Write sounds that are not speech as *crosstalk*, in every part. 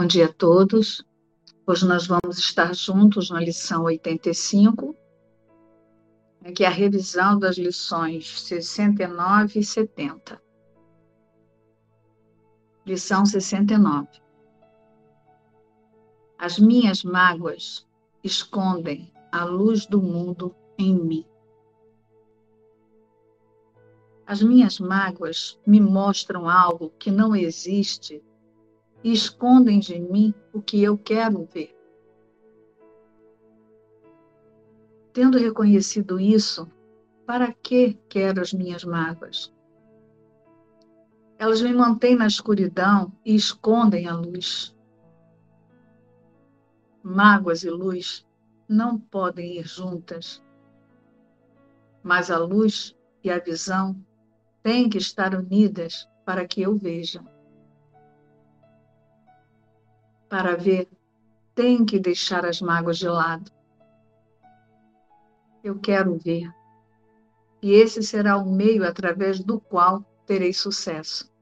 Bom dia a todos. Hoje nós vamos estar juntos na lição 85, que é a revisão das lições 69 e 70. Lição 69. As minhas mágoas escondem a luz do mundo em mim. As minhas mágoas me mostram algo que não existe e escondem de mim o que eu quero ver. Tendo reconhecido isso, para que quero as minhas mágoas? Elas me mantêm na escuridão e escondem a luz. Mágoas e luz não podem ir juntas, mas a luz e a visão têm que estar unidas para que eu veja. Para ver, tem que deixar as mágoas de lado. Eu quero ver. E esse será o meio através do qual terei sucesso.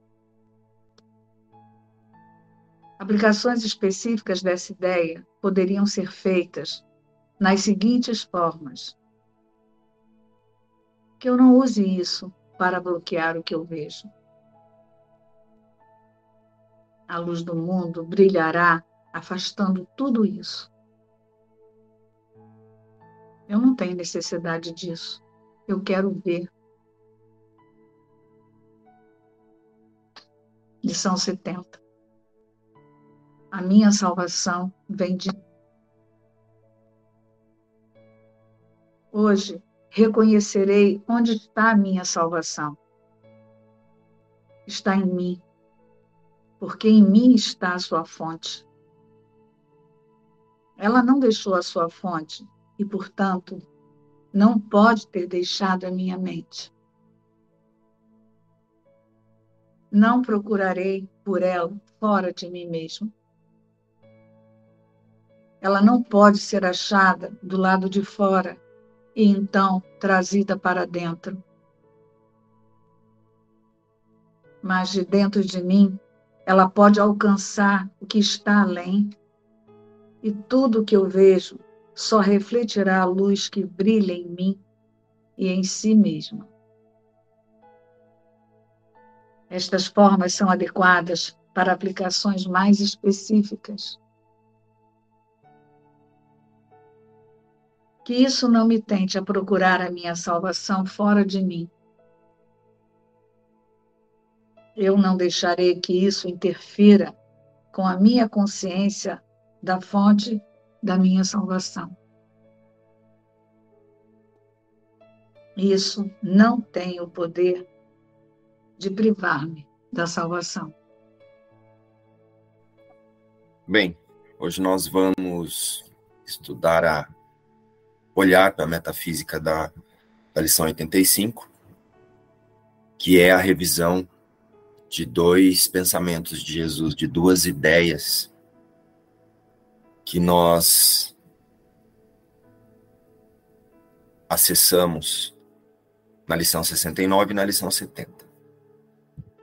Aplicações específicas dessa ideia poderiam ser feitas nas seguintes formas: que eu não use isso para bloquear o que eu vejo. A luz do mundo brilhará afastando tudo isso. Eu não tenho necessidade disso. Eu quero ver. Lição 70. A minha salvação vem de Hoje reconhecerei onde está a minha salvação. Está em mim porque em mim está a sua fonte. Ela não deixou a sua fonte e, portanto, não pode ter deixado a minha mente. Não procurarei por ela fora de mim mesmo. Ela não pode ser achada do lado de fora e então trazida para dentro. Mas de dentro de mim ela pode alcançar o que está além, e tudo que eu vejo só refletirá a luz que brilha em mim e em si mesma. Estas formas são adequadas para aplicações mais específicas. Que isso não me tente a procurar a minha salvação fora de mim, eu não deixarei que isso interfira com a minha consciência da fonte da minha salvação. Isso não tem o poder de privar-me da salvação. Bem, hoje nós vamos estudar a olhar para a metafísica da, da lição 85, que é a revisão de dois pensamentos de Jesus, de duas ideias que nós acessamos na lição 69 e na lição 70.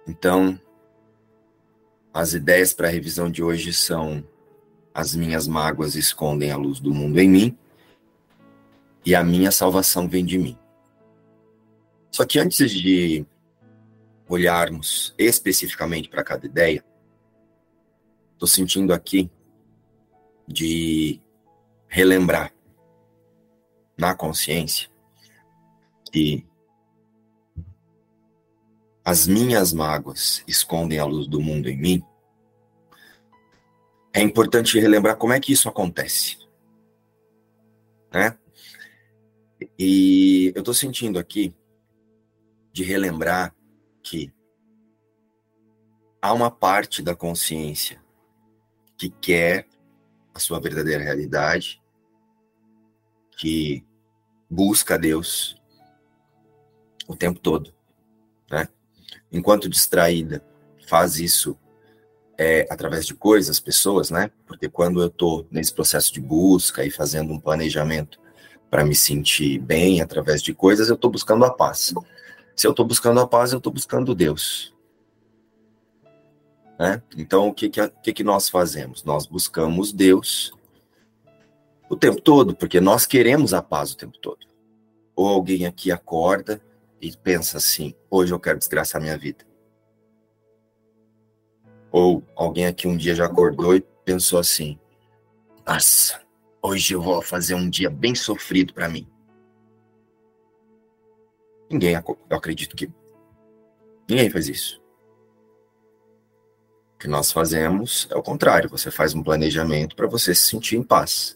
Então, as ideias para a revisão de hoje são: as minhas mágoas escondem a luz do mundo em mim e a minha salvação vem de mim. Só que antes de olharmos especificamente para cada ideia, estou sentindo aqui de relembrar na consciência que as minhas mágoas escondem a luz do mundo em mim, é importante relembrar como é que isso acontece. Né? E eu estou sentindo aqui de relembrar que há uma parte da consciência que quer a sua verdadeira realidade, que busca Deus o tempo todo, né? Enquanto distraída, faz isso é, através de coisas, pessoas, né? Porque quando eu estou nesse processo de busca e fazendo um planejamento para me sentir bem através de coisas, eu estou buscando a paz. Se eu estou buscando a paz, eu estou buscando Deus. Né? Então, o que, que, que, nós fazemos? Nós buscamos Deus o tempo todo, porque nós queremos a paz o tempo todo. Ou alguém aqui acorda e pensa assim: hoje eu quero desgraçar minha vida. Ou alguém aqui um dia já acordou e pensou assim: nossa, hoje eu vou fazer um dia bem sofrido para mim. Ninguém, eu acredito que ninguém faz isso. O que nós fazemos é o contrário, você faz um planejamento para você se sentir em paz.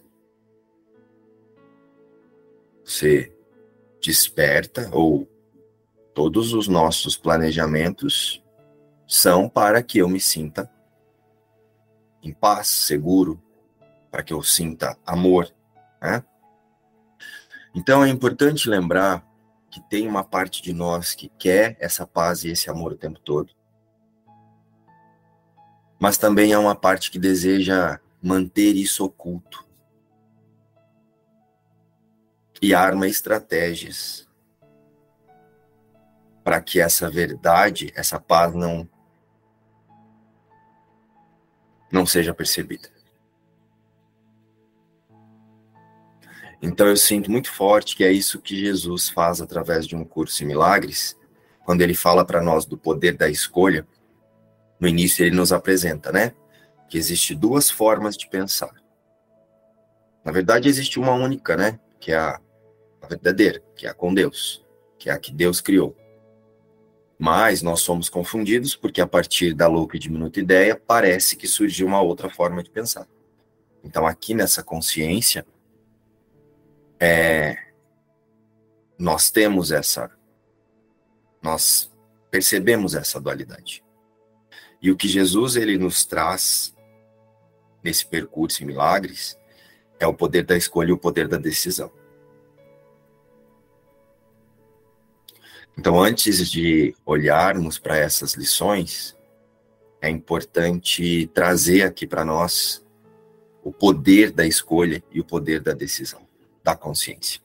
Você desperta ou todos os nossos planejamentos são para que eu me sinta em paz, seguro, para que eu sinta amor, né? Então é importante lembrar que tem uma parte de nós que quer essa paz e esse amor o tempo todo. Mas também há uma parte que deseja manter isso oculto. E arma estratégias para que essa verdade, essa paz não não seja percebida. Então eu sinto muito forte que é isso que Jesus faz através de um curso em milagres, quando ele fala para nós do poder da escolha. No início ele nos apresenta, né, que existe duas formas de pensar. Na verdade existe uma única, né, que é a, a verdadeira, que é a com Deus, que é a que Deus criou. Mas nós somos confundidos porque a partir da louca e diminuta ideia parece que surgiu uma outra forma de pensar. Então aqui nessa consciência é, nós temos essa, nós percebemos essa dualidade. E o que Jesus ele nos traz nesse percurso em milagres é o poder da escolha e o poder da decisão. Então, antes de olharmos para essas lições, é importante trazer aqui para nós o poder da escolha e o poder da decisão da consciência.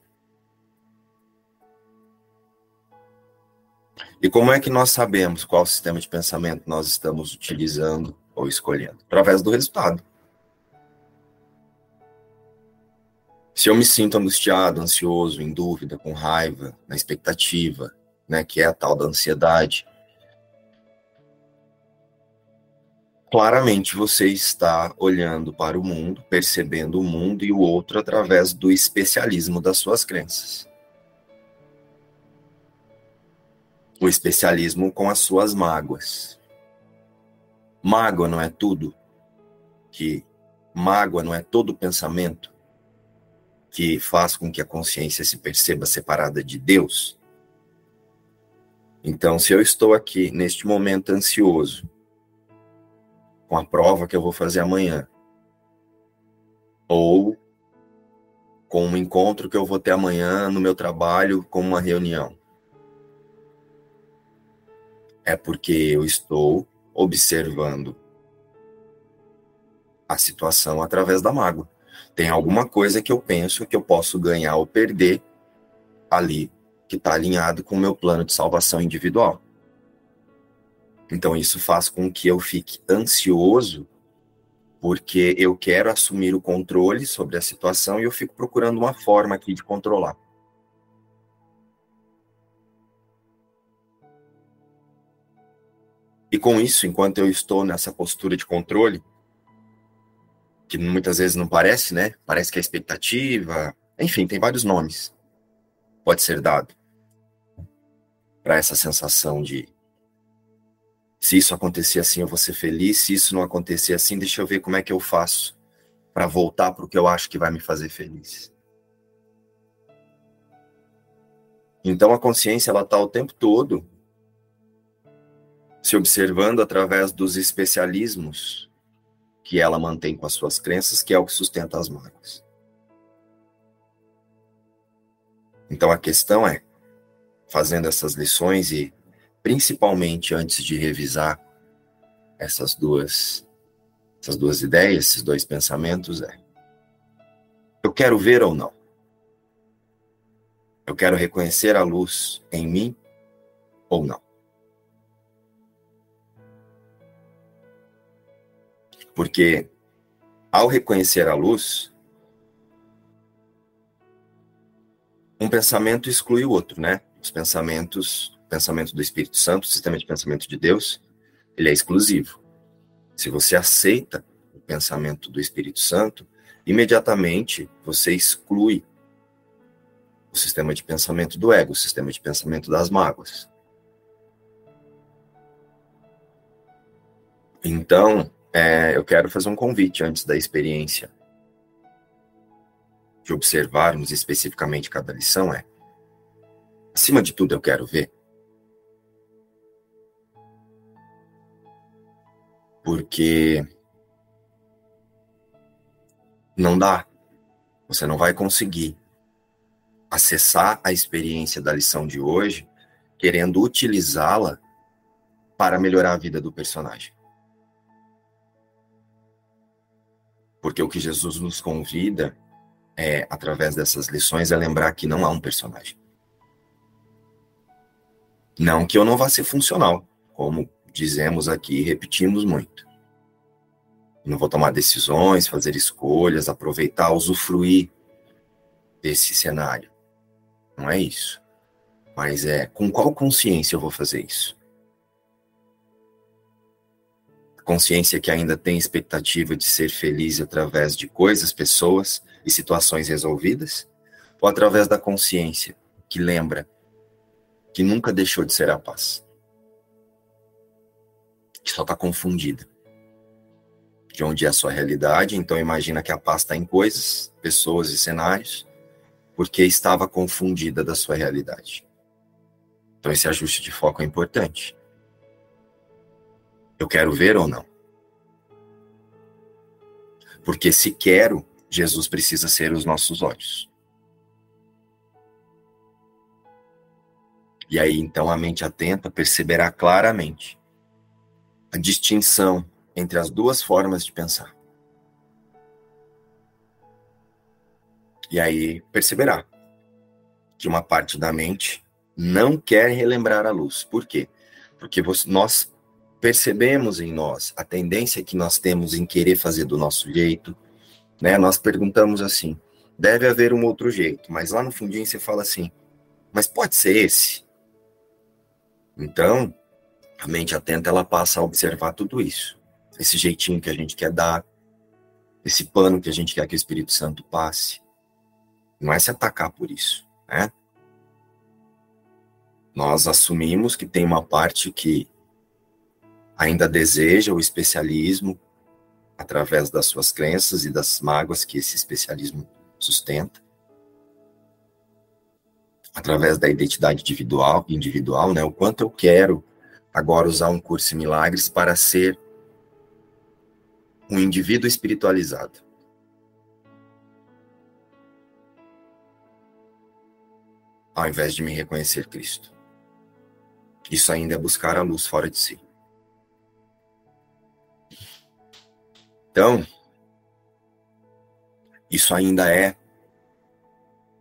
E como é que nós sabemos qual sistema de pensamento nós estamos utilizando ou escolhendo? Através do resultado. Se eu me sinto angustiado, ansioso, em dúvida, com raiva, na expectativa, né, que é a tal da ansiedade, claramente você está olhando para o mundo, percebendo o mundo e o outro através do especialismo das suas crenças. O especialismo com as suas mágoas. Mágoa não é tudo que mágoa não é todo pensamento que faz com que a consciência se perceba separada de Deus. Então, se eu estou aqui neste momento ansioso, com a prova que eu vou fazer amanhã. Ou com um encontro que eu vou ter amanhã no meu trabalho, com uma reunião. É porque eu estou observando a situação através da mágoa. Tem alguma coisa que eu penso que eu posso ganhar ou perder ali, que está alinhado com o meu plano de salvação individual. Então, isso faz com que eu fique ansioso, porque eu quero assumir o controle sobre a situação e eu fico procurando uma forma aqui de controlar. E com isso, enquanto eu estou nessa postura de controle, que muitas vezes não parece, né? Parece que é expectativa, enfim, tem vários nomes. Pode ser dado para essa sensação de se isso acontecer assim, eu vou ser feliz. Se isso não acontecer assim, deixa eu ver como é que eu faço para voltar para o que eu acho que vai me fazer feliz. Então a consciência ela está o tempo todo se observando através dos especialismos que ela mantém com as suas crenças, que é o que sustenta as mágoas. Então a questão é, fazendo essas lições e principalmente antes de revisar essas duas essas duas ideias, esses dois pensamentos é: eu quero ver ou não? Eu quero reconhecer a luz em mim ou não? Porque ao reconhecer a luz, um pensamento exclui o outro, né? Os pensamentos, pensamento do Espírito Santo, o sistema de pensamento de Deus, ele é exclusivo. Se você aceita o pensamento do Espírito Santo, imediatamente você exclui o sistema de pensamento do ego, o sistema de pensamento das mágoas. Então, é, eu quero fazer um convite antes da experiência de observarmos especificamente cada lição é, acima de tudo, eu quero ver porque não dá. Você não vai conseguir acessar a experiência da lição de hoje querendo utilizá-la para melhorar a vida do personagem. Porque o que Jesus nos convida é, através dessas lições, é lembrar que não há um personagem. Não que eu não vá ser funcional, como dizemos aqui e repetimos muito. Não vou tomar decisões, fazer escolhas, aproveitar, usufruir desse cenário. Não é isso. Mas é com qual consciência eu vou fazer isso? Consciência que ainda tem expectativa de ser feliz através de coisas, pessoas e situações resolvidas? Ou através da consciência que lembra que nunca deixou de ser a paz? Que só está confundida. De onde é a sua realidade, então imagina que a paz está em coisas, pessoas e cenários, porque estava confundida da sua realidade. Então esse ajuste de foco é importante. Eu quero ver ou não? Porque se quero, Jesus precisa ser os nossos olhos. E aí então a mente atenta perceberá claramente a distinção entre as duas formas de pensar. E aí perceberá que uma parte da mente não quer relembrar a luz. Por quê? Porque nós percebemos em nós a tendência que nós temos em querer fazer do nosso jeito, né? Nós perguntamos assim: deve haver um outro jeito, mas lá no fundinho você fala assim: mas pode ser esse? Então, a mente atenta ela passa a observar tudo isso, esse jeitinho que a gente quer dar, esse pano que a gente quer que o Espírito Santo passe, não é se atacar por isso, né? Nós assumimos que tem uma parte que ainda deseja o especialismo através das suas crenças e das mágoas que esse especialismo sustenta, através da identidade individual, individual, né? O quanto eu quero agora usar um curso em milagres para ser um indivíduo espiritualizado. ao invés de me reconhecer Cristo. Isso ainda é buscar a luz fora de si. Então, isso ainda é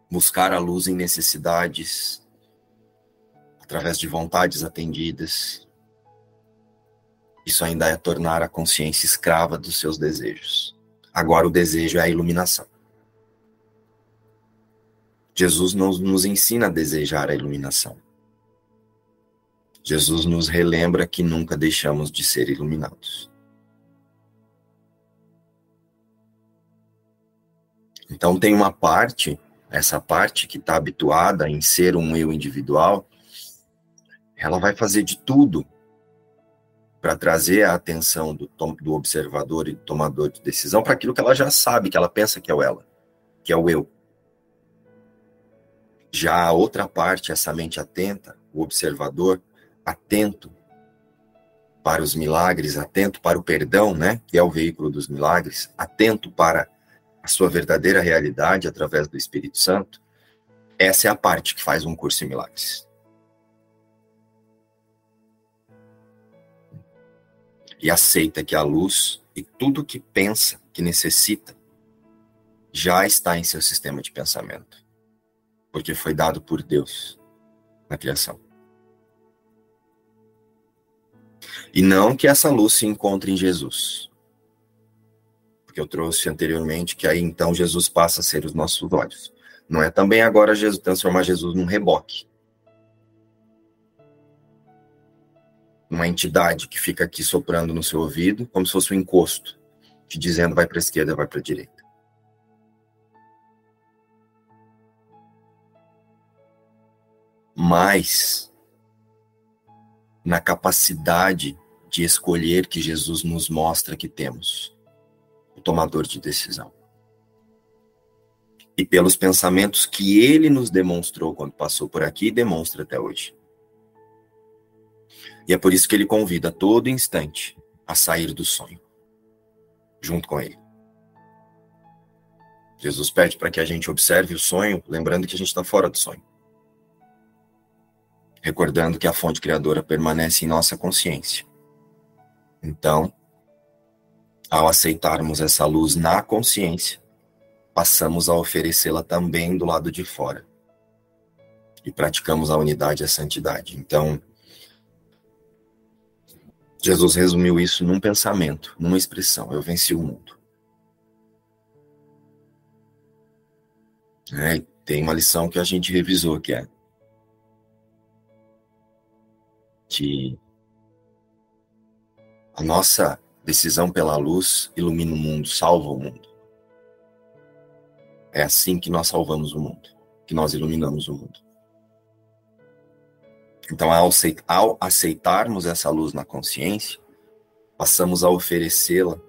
buscar a luz em necessidades, através de vontades atendidas. Isso ainda é tornar a consciência escrava dos seus desejos. Agora o desejo é a iluminação. Jesus nos, nos ensina a desejar a iluminação. Jesus nos relembra que nunca deixamos de ser iluminados. Então tem uma parte, essa parte que está habituada em ser um eu individual, ela vai fazer de tudo para trazer a atenção do, do observador e do tomador de decisão para aquilo que ela já sabe, que ela pensa que é o ela, que é o eu. Já a outra parte, essa mente atenta, o observador, atento para os milagres, atento para o perdão, né, que é o veículo dos milagres, atento para a sua verdadeira realidade através do Espírito Santo, essa é a parte que faz um curso em milagres. E aceita que a luz e tudo que pensa, que necessita, já está em seu sistema de pensamento porque foi dado por Deus na criação. E não que essa luz se encontre em Jesus. Porque eu trouxe anteriormente que aí então Jesus passa a ser os nossos olhos. Não é também agora Jesus transformar Jesus num reboque. Uma entidade que fica aqui soprando no seu ouvido, como se fosse um encosto, te dizendo vai para a esquerda, vai para a direita. Mas na capacidade de escolher que Jesus nos mostra que temos, o tomador de decisão. E pelos pensamentos que ele nos demonstrou quando passou por aqui e demonstra até hoje. E é por isso que ele convida a todo instante a sair do sonho, junto com ele. Jesus pede para que a gente observe o sonho, lembrando que a gente está fora do sonho. Recordando que a fonte criadora permanece em nossa consciência. Então, ao aceitarmos essa luz na consciência, passamos a oferecê-la também do lado de fora. E praticamos a unidade e a santidade. Então, Jesus resumiu isso num pensamento, numa expressão: eu venci o mundo. É, tem uma lição que a gente revisou que é que a nossa decisão pela luz ilumina o mundo, salva o mundo. É assim que nós salvamos o mundo, que nós iluminamos o mundo. Então, ao aceitarmos essa luz na consciência, passamos a oferecê-la,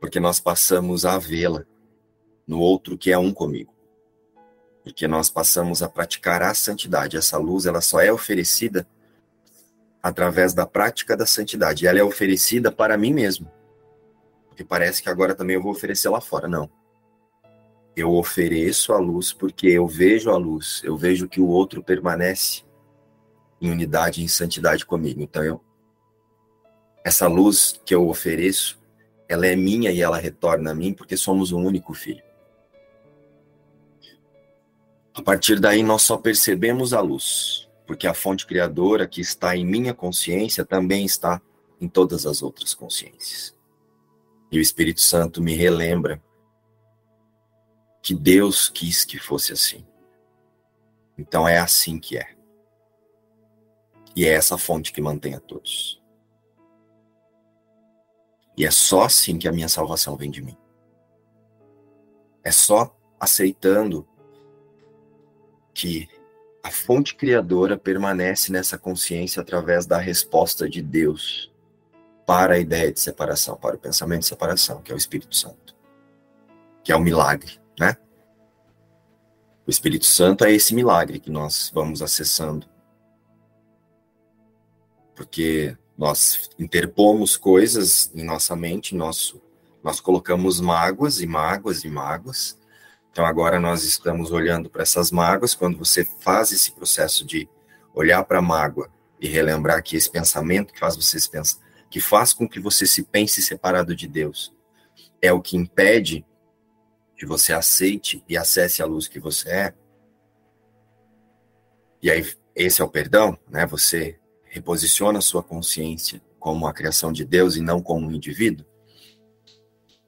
porque nós passamos a vê-la no outro que é um comigo. Porque nós passamos a praticar a santidade. Essa luz, ela só é oferecida através da prática da santidade. Ela é oferecida para mim mesmo. Porque parece que agora também eu vou oferecer lá fora. Não. Eu ofereço a luz porque eu vejo a luz, eu vejo que o outro permanece em unidade, em santidade comigo. Então, eu, essa luz que eu ofereço, ela é minha e ela retorna a mim porque somos um único filho. A partir daí, nós só percebemos a luz, porque a fonte criadora que está em minha consciência também está em todas as outras consciências. E o Espírito Santo me relembra que Deus quis que fosse assim. Então é assim que é. E é essa fonte que mantém a todos. E é só assim que a minha salvação vem de mim. É só aceitando que a fonte criadora permanece nessa consciência através da resposta de Deus para a ideia de separação, para o pensamento de separação, que é o Espírito Santo, que é o milagre né? O Espírito Santo é esse milagre que nós vamos acessando. Porque nós interpomos coisas em nossa mente, nosso, nós colocamos mágoas e mágoas e mágoas. Então agora nós estamos olhando para essas mágoas. Quando você faz esse processo de olhar para a mágoa e relembrar que esse pensamento que faz você pensar, que faz com que você se pense separado de Deus, é o que impede que você aceite e acesse a luz que você é. E aí, esse é o perdão, né? Você reposiciona a sua consciência como a criação de Deus e não como um indivíduo.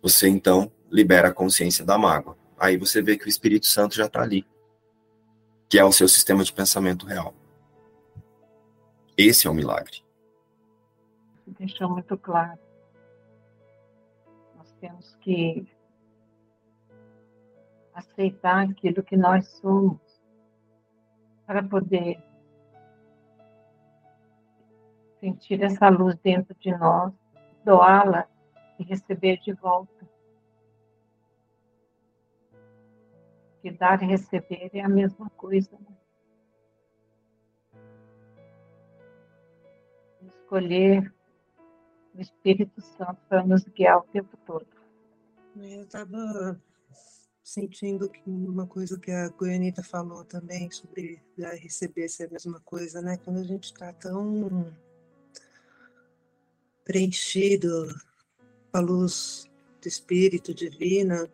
Você então libera a consciência da mágoa. Aí você vê que o Espírito Santo já está ali, que é o seu sistema de pensamento real. Esse é o milagre. Deixou muito claro. Nós temos que aceitar aquilo que nós somos, para poder sentir essa luz dentro de nós, doá-la e receber de volta. Que dar e receber é a mesma coisa. Né? Escolher o Espírito Santo para nos guiar o tempo todo. Eu estava sentindo que uma coisa que a Goianita falou também sobre receber ser a mesma coisa, né? Quando a gente está tão preenchido com a luz do Espírito Divina,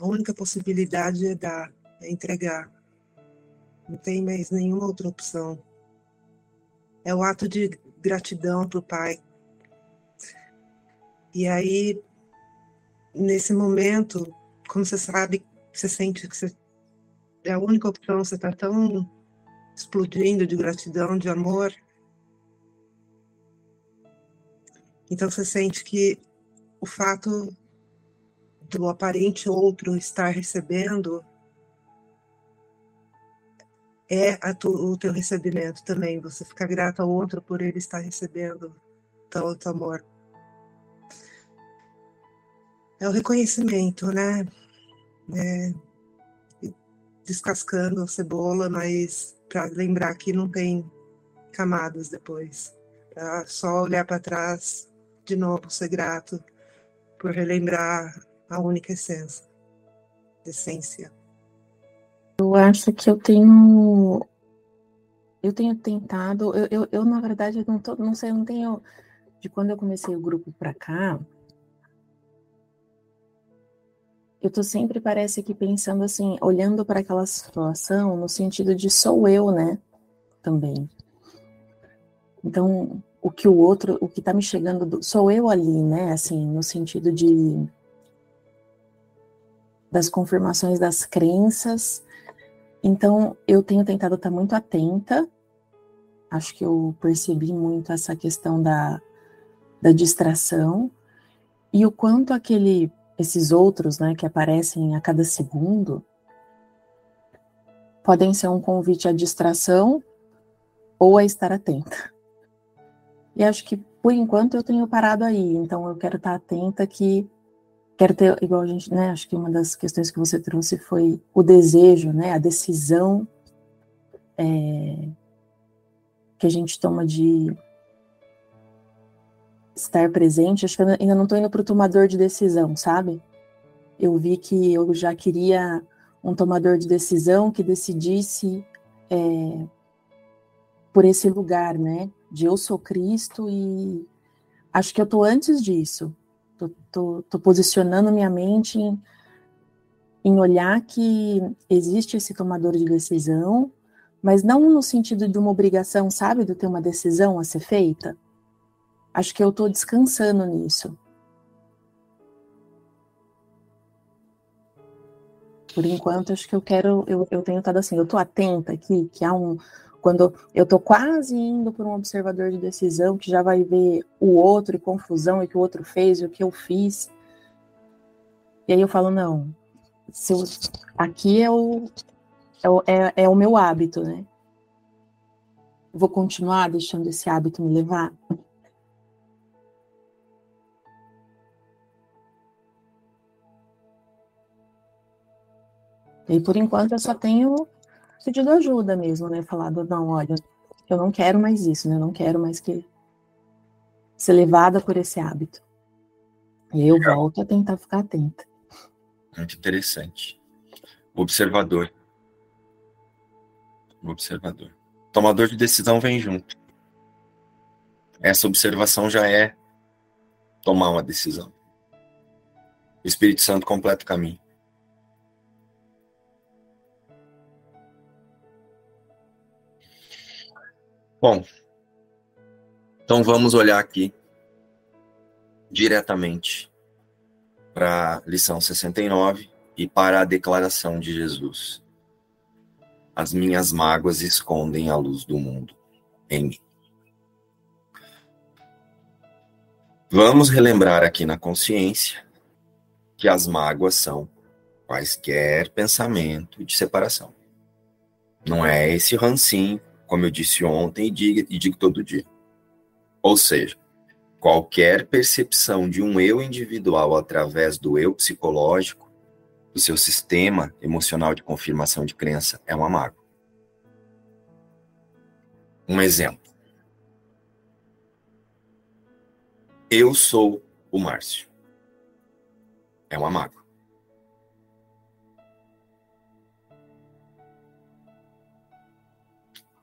a única possibilidade é dar, é entregar. Não tem mais nenhuma outra opção. É o ato de gratidão para o Pai E aí, nesse momento, como você sabe, você sente que você, é a única opção, você está tão explodindo de gratidão, de amor. Então você sente que o fato do aparente outro estar recebendo é tu, o teu recebimento também. Você fica grato ao outro por ele estar recebendo tanto amor. É o reconhecimento, né? É, descascando a cebola, mas para lembrar que não tem camadas depois. Pra só olhar para trás, de novo, ser grato por relembrar a única essência, essência. Eu acho que eu tenho. Eu tenho tentado. Eu, eu, eu na verdade, não, tô, não sei, não tenho. De quando eu comecei o grupo para cá, eu tô sempre, parece que, pensando assim, olhando para aquela situação no sentido de sou eu, né? Também. Então, o que o outro, o que tá me chegando, do, sou eu ali, né? Assim, no sentido de. das confirmações das crenças então, eu tenho tentado estar muito atenta. Acho que eu percebi muito essa questão da, da distração e o quanto aquele, esses outros, né, que aparecem a cada segundo, podem ser um convite à distração ou a estar atenta. E acho que por enquanto eu tenho parado aí, então eu quero estar atenta que quero ter, igual a gente, né, acho que uma das questões que você trouxe foi o desejo, né, a decisão é, que a gente toma de estar presente. Acho que eu ainda não estou indo para o tomador de decisão, sabe? Eu vi que eu já queria um tomador de decisão que decidisse é, por esse lugar, né, de eu sou Cristo e acho que eu estou antes disso. Tô, tô, tô posicionando minha mente em, em olhar que existe esse tomador de decisão, mas não no sentido de uma obrigação, sabe, de ter uma decisão a ser feita. Acho que eu estou descansando nisso. Por enquanto, acho que eu quero, eu, eu tenho estado assim, eu estou atenta aqui, que há um, quando eu estou quase indo por um observador de decisão que já vai ver o outro e confusão e que o outro fez e o que eu fiz. E aí eu falo, não, eu, aqui é o, é o, é, é o meu hábito, né? Vou continuar deixando esse hábito me levar? E por enquanto eu só tenho pedido ajuda mesmo, né? Falado, não, olha, eu não quero mais isso, né? Eu não quero mais que ser levada por esse hábito. E aí eu Legal. volto a tentar ficar atenta. Muito interessante. observador. Observador. tomador de decisão vem junto. Essa observação já é tomar uma decisão. O Espírito Santo completa o caminho. Bom, então vamos olhar aqui diretamente para a lição 69 e para a declaração de Jesus. As minhas mágoas escondem a luz do mundo em mim. Vamos relembrar aqui na consciência que as mágoas são quaisquer pensamento de separação. Não é esse rancinho como eu disse ontem e digo, e digo todo dia. Ou seja, qualquer percepção de um eu individual através do eu psicológico, do seu sistema emocional de confirmação de crença, é uma mágoa. Um exemplo. Eu sou o Márcio. É uma mágoa.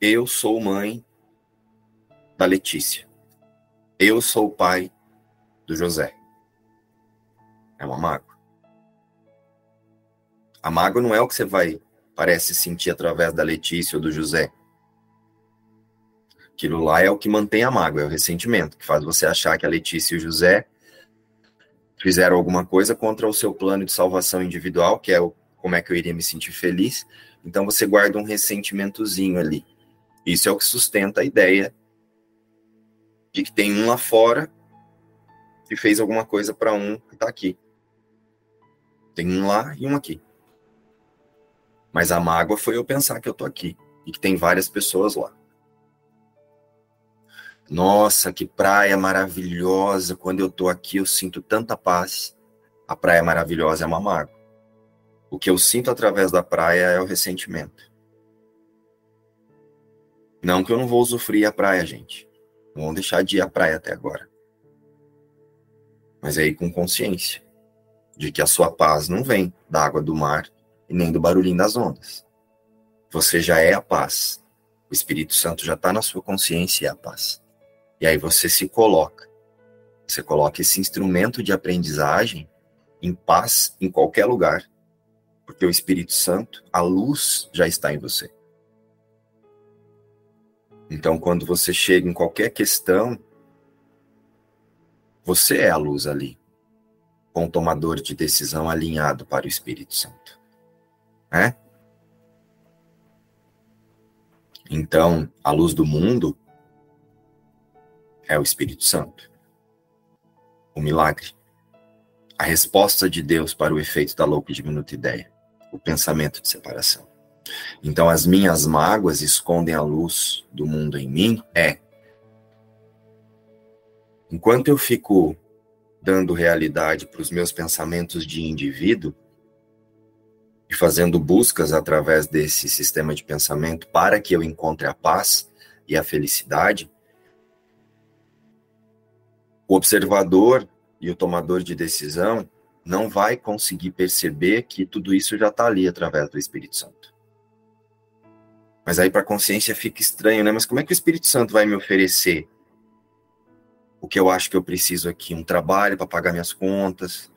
Eu sou mãe da Letícia. Eu sou pai do José. É uma mágoa. A mágoa não é o que você vai, parece, sentir através da Letícia ou do José. Aquilo lá é o que mantém a mágoa, é o ressentimento, que faz você achar que a Letícia e o José fizeram alguma coisa contra o seu plano de salvação individual, que é o como é que eu iria me sentir feliz. Então você guarda um ressentimentozinho ali. Isso é o que sustenta a ideia de que tem um lá fora que fez alguma coisa para um que está aqui. Tem um lá e um aqui. Mas a mágoa foi eu pensar que eu tô aqui e que tem várias pessoas lá. Nossa, que praia maravilhosa. Quando eu tô aqui, eu sinto tanta paz. A praia maravilhosa é uma mágoa. O que eu sinto através da praia é o ressentimento. Não que eu não vou usufruir a praia, gente. Não vão deixar de ir à praia até agora. Mas aí com consciência de que a sua paz não vem da água do mar e nem do barulhinho das ondas. Você já é a paz. O Espírito Santo já está na sua consciência e é a paz. E aí você se coloca. Você coloca esse instrumento de aprendizagem em paz em qualquer lugar porque o Espírito Santo, a luz já está em você. Então, quando você chega em qualquer questão, você é a luz ali, com o tomador de decisão alinhado para o Espírito Santo. Né? Então, a luz do mundo é o Espírito Santo. O milagre. A resposta de Deus para o efeito da louca e diminuta ideia o pensamento de separação. Então, as minhas mágoas escondem a luz do mundo em mim? É. Enquanto eu fico dando realidade para os meus pensamentos de indivíduo e fazendo buscas através desse sistema de pensamento para que eu encontre a paz e a felicidade, o observador e o tomador de decisão não vai conseguir perceber que tudo isso já está ali através do Espírito Santo. Mas aí para a consciência fica estranho, né? Mas como é que o Espírito Santo vai me oferecer o que eu acho que eu preciso aqui? Um trabalho para pagar minhas contas,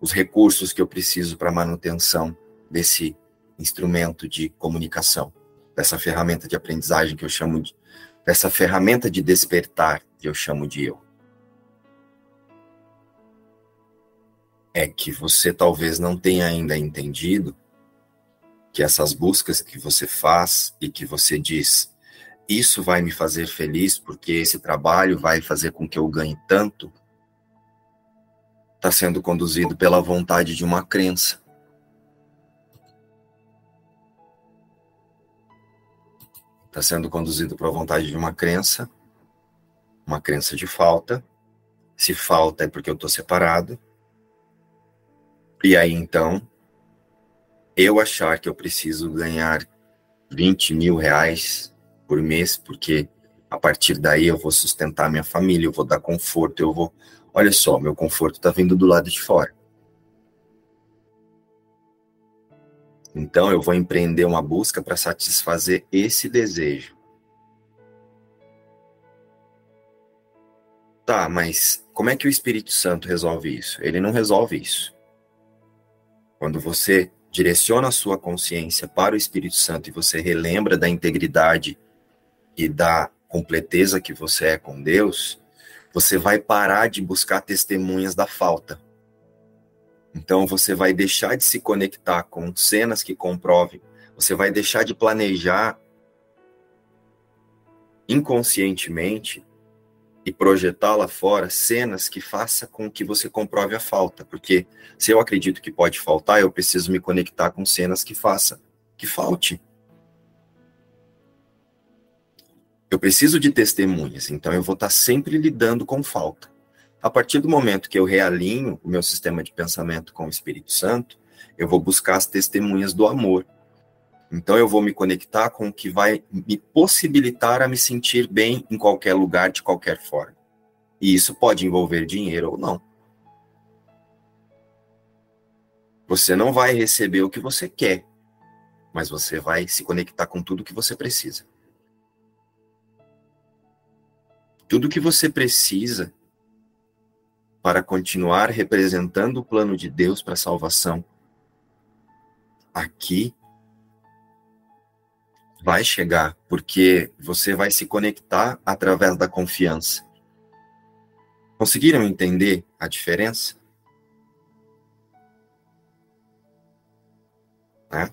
os recursos que eu preciso para manutenção desse instrumento de comunicação, dessa ferramenta de aprendizagem que eu chamo de, dessa ferramenta de despertar que eu chamo de eu. é que você talvez não tenha ainda entendido que essas buscas que você faz e que você diz, isso vai me fazer feliz porque esse trabalho vai fazer com que eu ganhe tanto, está sendo conduzido pela vontade de uma crença. Está sendo conduzido pela vontade de uma crença, uma crença de falta. Se falta é porque eu estou separado e aí então, eu achar que eu preciso ganhar 20 mil reais por mês, porque a partir daí eu vou sustentar minha família, eu vou dar conforto, eu vou. Olha só, meu conforto está vindo do lado de fora. Então eu vou empreender uma busca para satisfazer esse desejo. Tá, mas como é que o Espírito Santo resolve isso? Ele não resolve isso. Quando você direciona a sua consciência para o Espírito Santo e você relembra da integridade e da completeza que você é com Deus, você vai parar de buscar testemunhas da falta. Então você vai deixar de se conectar com cenas que comprovem, você vai deixar de planejar inconscientemente e projetar lá fora cenas que faça com que você comprove a falta, porque se eu acredito que pode faltar, eu preciso me conectar com cenas que faça que falte. Eu preciso de testemunhas, então eu vou estar sempre lidando com falta. A partir do momento que eu realinho o meu sistema de pensamento com o Espírito Santo, eu vou buscar as testemunhas do amor. Então eu vou me conectar com o que vai me possibilitar a me sentir bem em qualquer lugar, de qualquer forma. E isso pode envolver dinheiro ou não. Você não vai receber o que você quer, mas você vai se conectar com tudo que você precisa. Tudo que você precisa para continuar representando o plano de Deus para a salvação aqui Vai chegar, porque você vai se conectar através da confiança. Conseguiram entender a diferença? Né?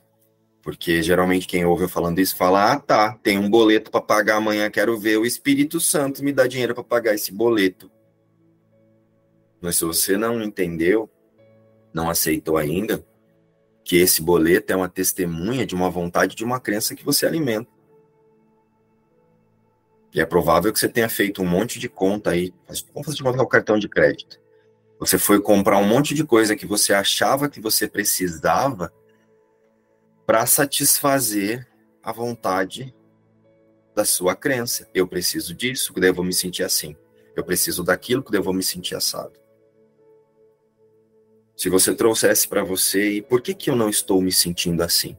Porque geralmente quem ouve eu falando isso fala: ah, tá, tem um boleto para pagar amanhã, quero ver o Espírito Santo me dá dinheiro para pagar esse boleto. Mas se você não entendeu, não aceitou ainda, que esse boleto é uma testemunha de uma vontade, de uma crença que você alimenta. E é provável que você tenha feito um monte de conta aí. Vamos fazer o cartão de crédito. Você foi comprar um monte de coisa que você achava que você precisava para satisfazer a vontade da sua crença. Eu preciso disso, que daí eu vou me sentir assim. Eu preciso daquilo, que daí eu vou me sentir assado. Se você trouxesse para você, e por que, que eu não estou me sentindo assim?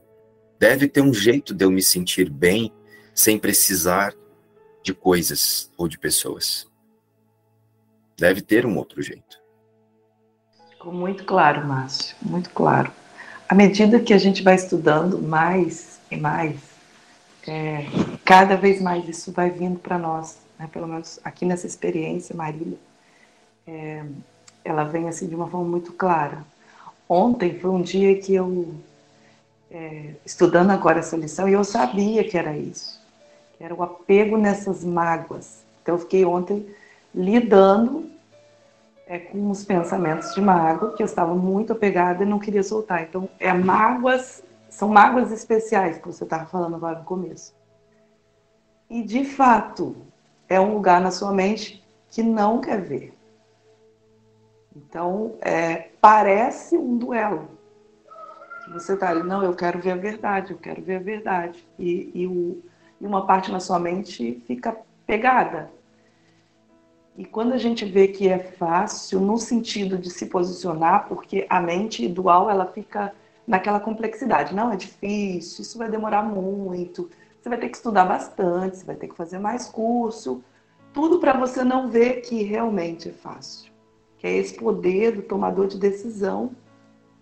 Deve ter um jeito de eu me sentir bem sem precisar de coisas ou de pessoas. Deve ter um outro jeito. Ficou muito claro, Márcio, muito claro. À medida que a gente vai estudando mais e mais, é, cada vez mais isso vai vindo para nós, né? pelo menos aqui nessa experiência, Marília, é, ela vem assim de uma forma muito clara. Ontem foi um dia que eu, é, estudando agora essa lição, e eu sabia que era isso era o apego nessas mágoas. Então, eu fiquei ontem lidando é, com os pensamentos de mágoa, que eu estava muito apegada e não queria soltar. Então, é mágoas, são mágoas especiais que você estava falando agora no começo. E, de fato, é um lugar na sua mente que não quer ver. Então, é, parece um duelo. Você está ali, não, eu quero ver a verdade, eu quero ver a verdade. E, e o, e uma parte na sua mente fica pegada. E quando a gente vê que é fácil, no sentido de se posicionar, porque a mente dual ela fica naquela complexidade. Não, é difícil, isso vai demorar muito, você vai ter que estudar bastante, você vai ter que fazer mais curso, tudo para você não ver que realmente é fácil. Que é esse poder do tomador de decisão.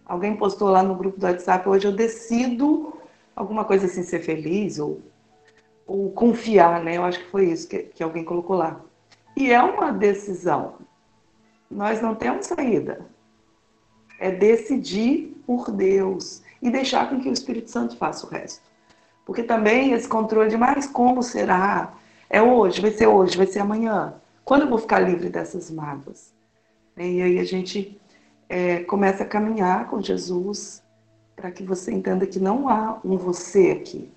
Alguém postou lá no grupo do WhatsApp hoje, eu decido alguma coisa assim, ser feliz ou o confiar, né? Eu acho que foi isso que, que alguém colocou lá. E é uma decisão. Nós não temos saída. É decidir por Deus e deixar com que o Espírito Santo faça o resto. Porque também esse controle de mais como será? É hoje, vai ser hoje, vai ser amanhã. Quando eu vou ficar livre dessas mágoas? E aí a gente é, começa a caminhar com Jesus para que você entenda que não há um você aqui.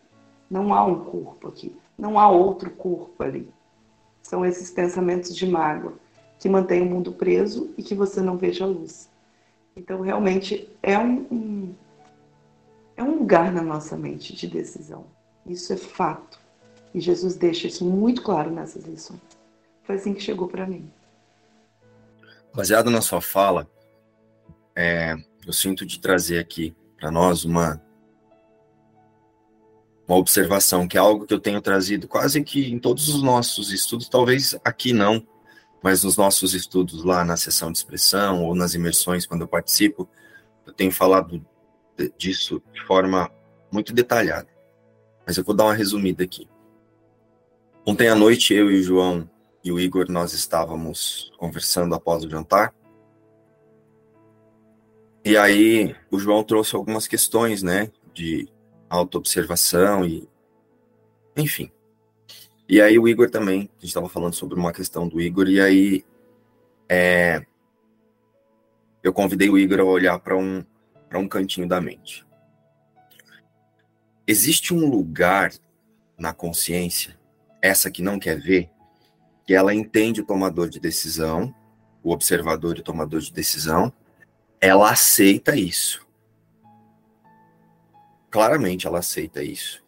Não há um corpo aqui, não há outro corpo ali. São esses pensamentos de mágoa que mantêm o mundo preso e que você não veja a luz. Então, realmente, é um, um, é um lugar na nossa mente de decisão. Isso é fato. E Jesus deixa isso muito claro nessas lições. Foi assim que chegou para mim. Baseado na sua fala, é, eu sinto de trazer aqui para nós uma uma observação, que é algo que eu tenho trazido quase que em todos os nossos estudos, talvez aqui não, mas nos nossos estudos lá na sessão de expressão ou nas imersões, quando eu participo, eu tenho falado disso de forma muito detalhada. Mas eu vou dar uma resumida aqui. Ontem à noite, eu e o João e o Igor, nós estávamos conversando após o jantar. E aí, o João trouxe algumas questões, né, de autoobservação e. Enfim. E aí o Igor também, a gente estava falando sobre uma questão do Igor, e aí é, eu convidei o Igor a olhar para um, um cantinho da mente. Existe um lugar na consciência, essa que não quer ver, que ela entende o tomador de decisão, o observador e o tomador de decisão, ela aceita isso. Claramente ela aceita isso.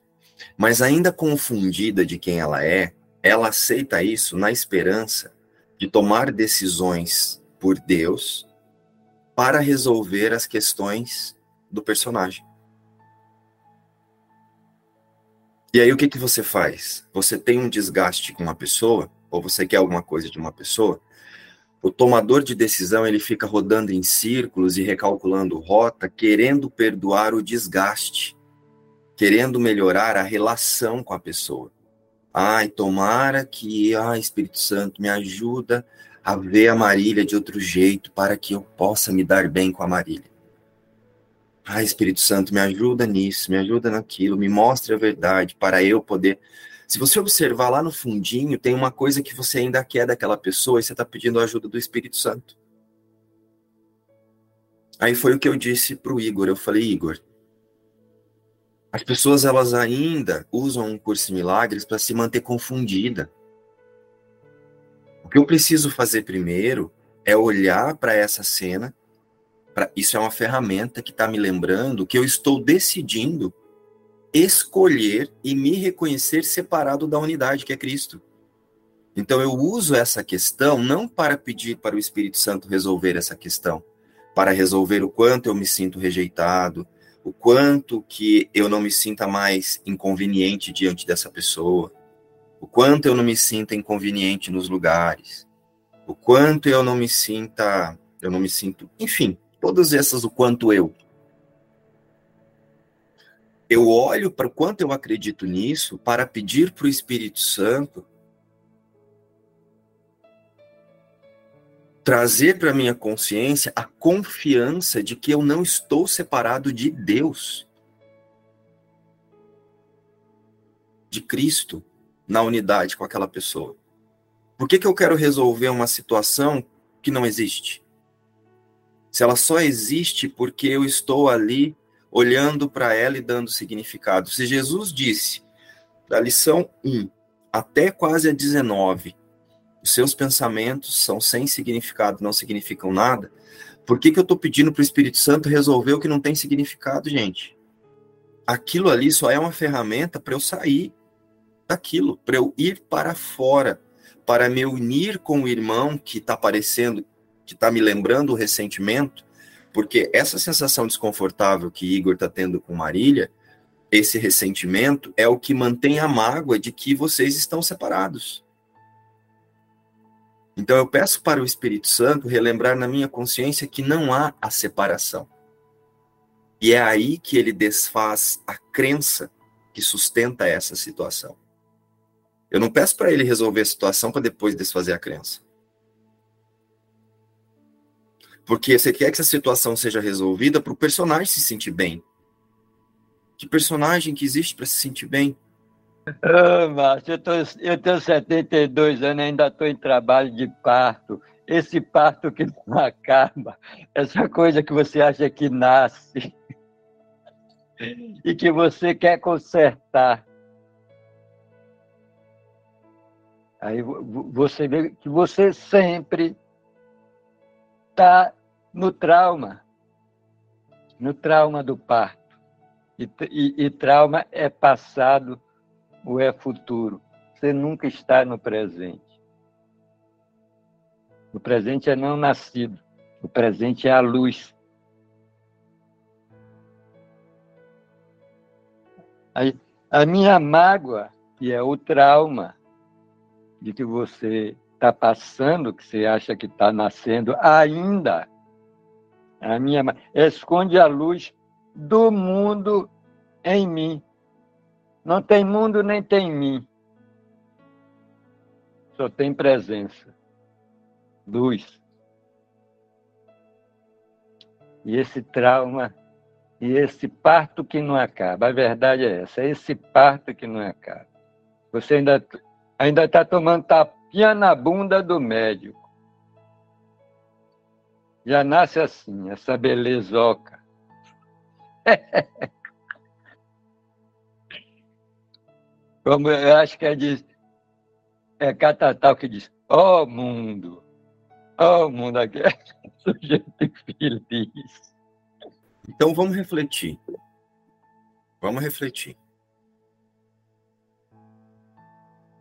Mas ainda confundida de quem ela é, ela aceita isso na esperança de tomar decisões por Deus para resolver as questões do personagem. E aí o que, que você faz? Você tem um desgaste com uma pessoa, ou você quer alguma coisa de uma pessoa, o tomador de decisão ele fica rodando em círculos e recalculando rota, querendo perdoar o desgaste querendo melhorar a relação com a pessoa. Ai, tomara que, ai, Espírito Santo, me ajuda a ver a Marília de outro jeito para que eu possa me dar bem com a Marília. Ah, Espírito Santo, me ajuda nisso, me ajuda naquilo, me mostre a verdade para eu poder. Se você observar lá no fundinho, tem uma coisa que você ainda quer daquela pessoa e você está pedindo a ajuda do Espírito Santo. Aí foi o que eu disse para o Igor. Eu falei, Igor, as pessoas elas ainda usam um curso de milagres para se manter confundida. O que eu preciso fazer primeiro é olhar para essa cena Pra, isso é uma ferramenta que está me lembrando que eu estou decidindo escolher e me reconhecer separado da unidade que é Cristo. Então eu uso essa questão não para pedir para o Espírito Santo resolver essa questão, para resolver o quanto eu me sinto rejeitado, o quanto que eu não me sinta mais inconveniente diante dessa pessoa, o quanto eu não me sinta inconveniente nos lugares, o quanto eu não me sinta, eu não me sinto, enfim, Todas essas, o quanto eu. Eu olho para o quanto eu acredito nisso para pedir para o Espírito Santo trazer para minha consciência a confiança de que eu não estou separado de Deus, de Cristo, na unidade com aquela pessoa. Por que, que eu quero resolver uma situação que não existe? se ela só existe porque eu estou ali olhando para ela e dando significado. Se Jesus disse, da lição 1 até quase a 19, os seus pensamentos são sem significado, não significam nada, por que, que eu estou pedindo para o Espírito Santo resolver o que não tem significado, gente? Aquilo ali só é uma ferramenta para eu sair daquilo, para eu ir para fora, para me unir com o irmão que está aparecendo que está me lembrando o ressentimento, porque essa sensação desconfortável que Igor está tendo com Marília, esse ressentimento é o que mantém a mágoa de que vocês estão separados. Então eu peço para o Espírito Santo relembrar na minha consciência que não há a separação. E é aí que ele desfaz a crença que sustenta essa situação. Eu não peço para ele resolver a situação para depois desfazer a crença. Porque você quer que essa situação seja resolvida para o personagem se sentir bem. Que personagem que existe para se sentir bem? Ah, Márcio, eu, tô, eu tenho 72 anos e ainda estou em trabalho de parto. Esse parto que não *laughs* acaba, essa coisa que você acha que nasce *laughs* e que você quer consertar. Aí você vê que você sempre está no trauma, no trauma do parto. E, e, e, trauma é passado ou é futuro. Você nunca está no presente. O presente é não nascido. O presente é a luz. A, a minha mágoa, que é o trauma de que você está passando, que você acha que está nascendo ainda, a minha esconde a luz do mundo em mim. Não tem mundo nem tem mim. Só tem presença, luz. E esse trauma e esse parto que não acaba. A verdade é essa, é esse parto que não acaba. Você ainda ainda está tomando tapinha na bunda do médico já nasce assim, essa belezoca. *laughs* Como eu acho que é, de, é Catatal que diz, ó oh, mundo, ó oh, mundo, aqui é *laughs* sujeito feliz. Então vamos refletir. Vamos refletir.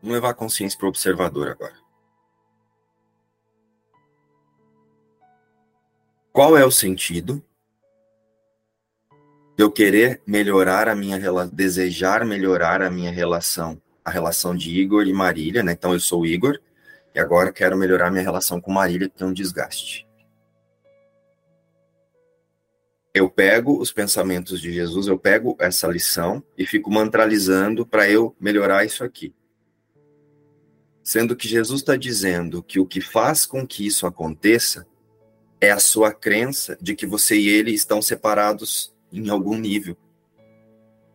Vamos levar a consciência para o observador agora. Qual é o sentido de eu querer melhorar a minha relação, desejar melhorar a minha relação, a relação de Igor e Marília, né? Então eu sou o Igor e agora quero melhorar minha relação com Marília, que tem um desgaste. Eu pego os pensamentos de Jesus, eu pego essa lição e fico mantralizando para eu melhorar isso aqui. Sendo que Jesus está dizendo que o que faz com que isso aconteça é a sua crença de que você e ele estão separados em algum nível.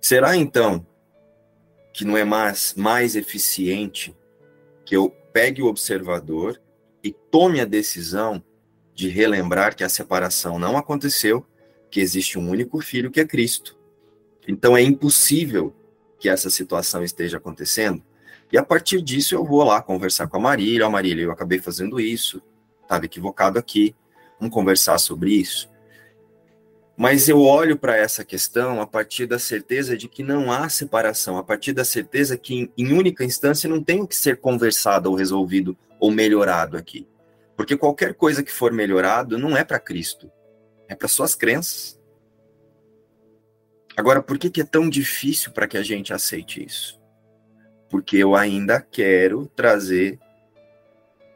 Será então que não é mais, mais eficiente que eu pegue o observador e tome a decisão de relembrar que a separação não aconteceu, que existe um único filho que é Cristo. Então é impossível que essa situação esteja acontecendo. E a partir disso eu vou lá conversar com a Marília. Oh, Marília, eu acabei fazendo isso, estava equivocado aqui. Vamos conversar sobre isso. Mas eu olho para essa questão a partir da certeza de que não há separação, a partir da certeza que, em, única instância, não tem o que ser conversado ou resolvido ou melhorado aqui. Porque qualquer coisa que for melhorado não é para Cristo, é para suas crenças. Agora, por que, que é tão difícil para que a gente aceite isso? Porque eu ainda quero trazer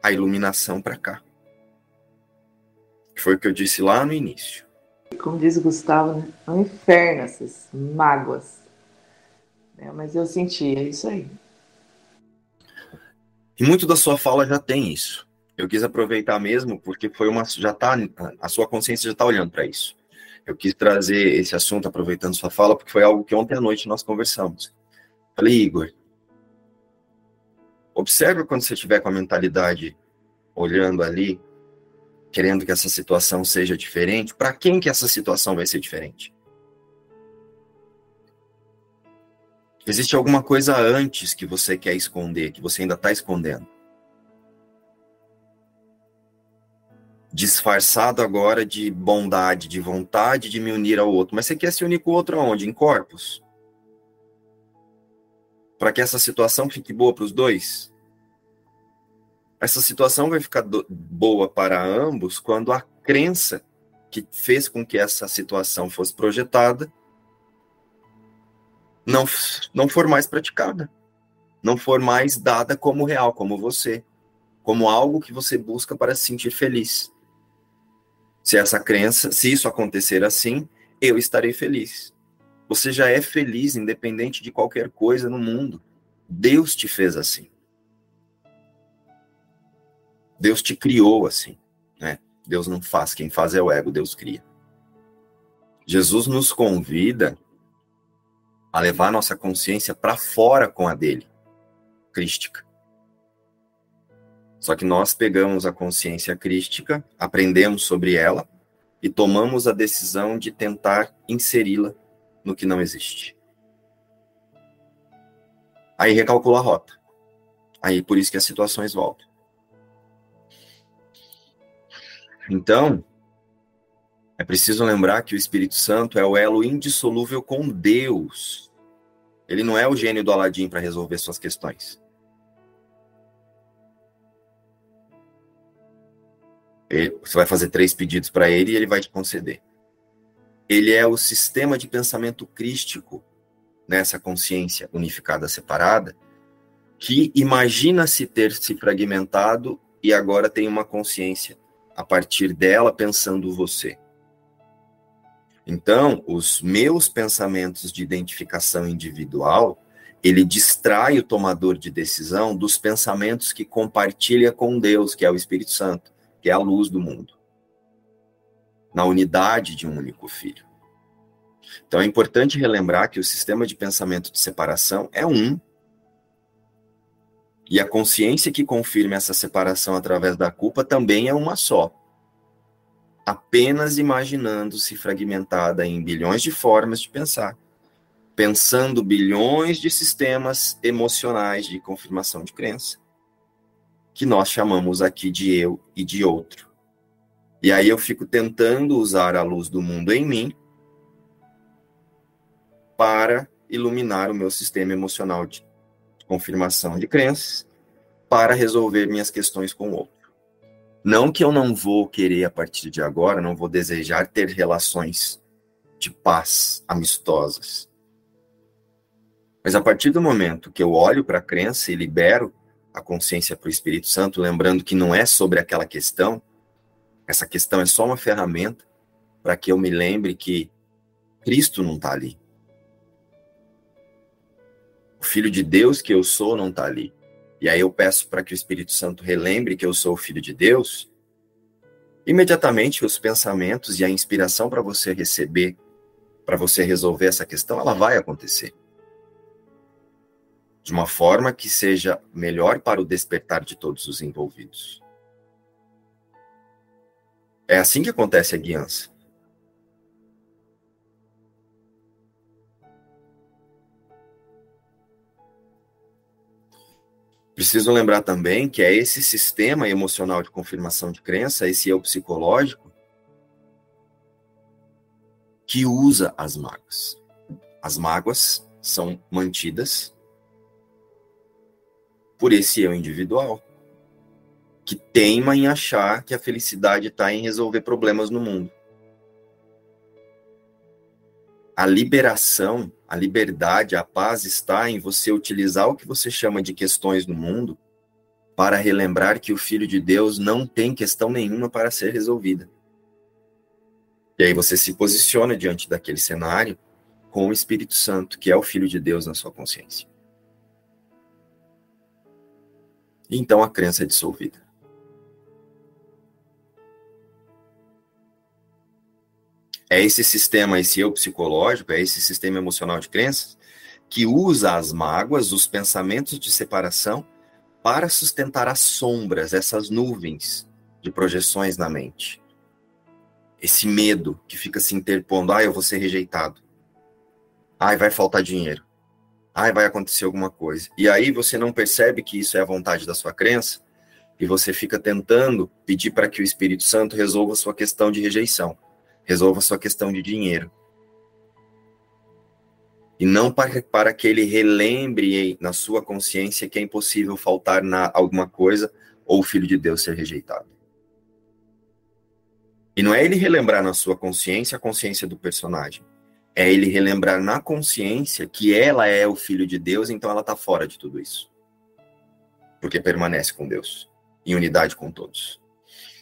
a iluminação para cá. Foi o que eu disse lá no início. Como diz o Gustavo, né? é um inferno essas mágoas. É, mas eu senti, é isso aí. E muito da sua fala já tem isso. Eu quis aproveitar mesmo porque foi uma já tá a sua consciência já está olhando para isso. Eu quis trazer esse assunto aproveitando sua fala porque foi algo que ontem à noite nós conversamos. Falei, Igor, observa quando você estiver com a mentalidade olhando ali querendo que essa situação seja diferente, para quem que essa situação vai ser diferente? Existe alguma coisa antes que você quer esconder, que você ainda está escondendo? Disfarçado agora de bondade, de vontade de me unir ao outro. Mas você quer se unir com o outro aonde? Em corpos? Para que essa situação fique boa para os dois? Essa situação vai ficar do, boa para ambos quando a crença que fez com que essa situação fosse projetada não, não for mais praticada, não for mais dada como real, como você, como algo que você busca para se sentir feliz. Se essa crença, se isso acontecer assim, eu estarei feliz. Você já é feliz independente de qualquer coisa no mundo. Deus te fez assim. Deus te criou assim, né? Deus não faz, quem faz é o ego, Deus cria. Jesus nos convida a levar nossa consciência para fora com a dele, crística. Só que nós pegamos a consciência crística, aprendemos sobre ela e tomamos a decisão de tentar inseri-la no que não existe. Aí recalcula a rota. Aí por isso que as situações voltam. Então, é preciso lembrar que o Espírito Santo é o elo indissolúvel com Deus. Ele não é o gênio do Aladim para resolver suas questões. Ele, você vai fazer três pedidos para ele e ele vai te conceder. Ele é o sistema de pensamento crístico nessa consciência unificada separada que imagina-se ter se fragmentado e agora tem uma consciência a partir dela pensando você. Então, os meus pensamentos de identificação individual, ele distrai o tomador de decisão dos pensamentos que compartilha com Deus, que é o Espírito Santo, que é a luz do mundo. Na unidade de um único filho. Então é importante relembrar que o sistema de pensamento de separação é um, e a consciência que confirma essa separação através da culpa também é uma só. Apenas imaginando-se fragmentada em bilhões de formas de pensar, pensando bilhões de sistemas emocionais de confirmação de crença, que nós chamamos aqui de eu e de outro. E aí eu fico tentando usar a luz do mundo em mim para iluminar o meu sistema emocional de confirmação de crenças para resolver minhas questões com o outro. Não que eu não vou querer a partir de agora, não vou desejar ter relações de paz amistosas. Mas a partir do momento que eu olho para a crença e libero a consciência para o Espírito Santo, lembrando que não é sobre aquela questão, essa questão é só uma ferramenta para que eu me lembre que Cristo não está ali. Filho de Deus que eu sou não está ali. E aí eu peço para que o Espírito Santo relembre que eu sou o Filho de Deus. Imediatamente os pensamentos e a inspiração para você receber para você resolver essa questão, ela vai acontecer. De uma forma que seja melhor para o despertar de todos os envolvidos. É assim que acontece a guiança. Preciso lembrar também que é esse sistema emocional de confirmação de crença, esse eu psicológico, que usa as mágoas. As mágoas são mantidas por esse eu individual, que teima em achar que a felicidade está em resolver problemas no mundo. A liberação, a liberdade, a paz está em você utilizar o que você chama de questões no mundo para relembrar que o Filho de Deus não tem questão nenhuma para ser resolvida. E aí você se posiciona diante daquele cenário com o Espírito Santo, que é o Filho de Deus na sua consciência. Então a crença é dissolvida. É esse sistema, esse eu psicológico, é esse sistema emocional de crenças que usa as mágoas, os pensamentos de separação, para sustentar as sombras, essas nuvens de projeções na mente esse medo que fica se interpondo, ah, eu vou ser rejeitado. Ai, vai faltar dinheiro. Ai, vai acontecer alguma coisa. E aí você não percebe que isso é a vontade da sua crença e você fica tentando pedir para que o Espírito Santo resolva a sua questão de rejeição, resolva sua questão de dinheiro. E não para, para que ele relembre na sua consciência que é impossível faltar na alguma coisa ou o filho de Deus ser rejeitado. E não é ele relembrar na sua consciência a consciência do personagem. É ele relembrar na consciência que ela é o filho de Deus, então ela está fora de tudo isso. Porque permanece com Deus, em unidade com todos.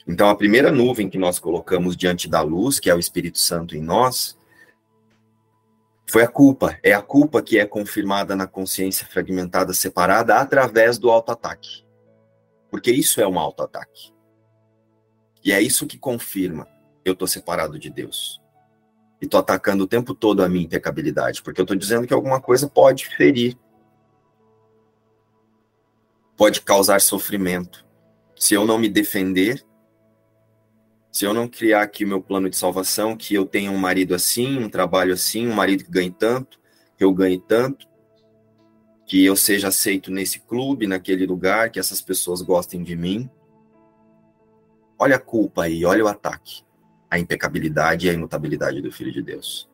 Então a primeira nuvem que nós colocamos diante da luz, que é o Espírito Santo em nós, foi a culpa. É a culpa que é confirmada na consciência fragmentada, separada, através do auto-ataque. Porque isso é um auto-ataque. E é isso que confirma eu estou separado de Deus. E estou atacando o tempo todo a minha impecabilidade, porque eu estou dizendo que alguma coisa pode ferir, pode causar sofrimento. Se eu não me defender, se eu não criar aqui o meu plano de salvação, que eu tenha um marido assim, um trabalho assim, um marido que ganhe tanto, que eu ganhe tanto, que eu seja aceito nesse clube, naquele lugar, que essas pessoas gostem de mim, Olha a culpa aí, olha o ataque. A impecabilidade e a imutabilidade do Filho de Deus.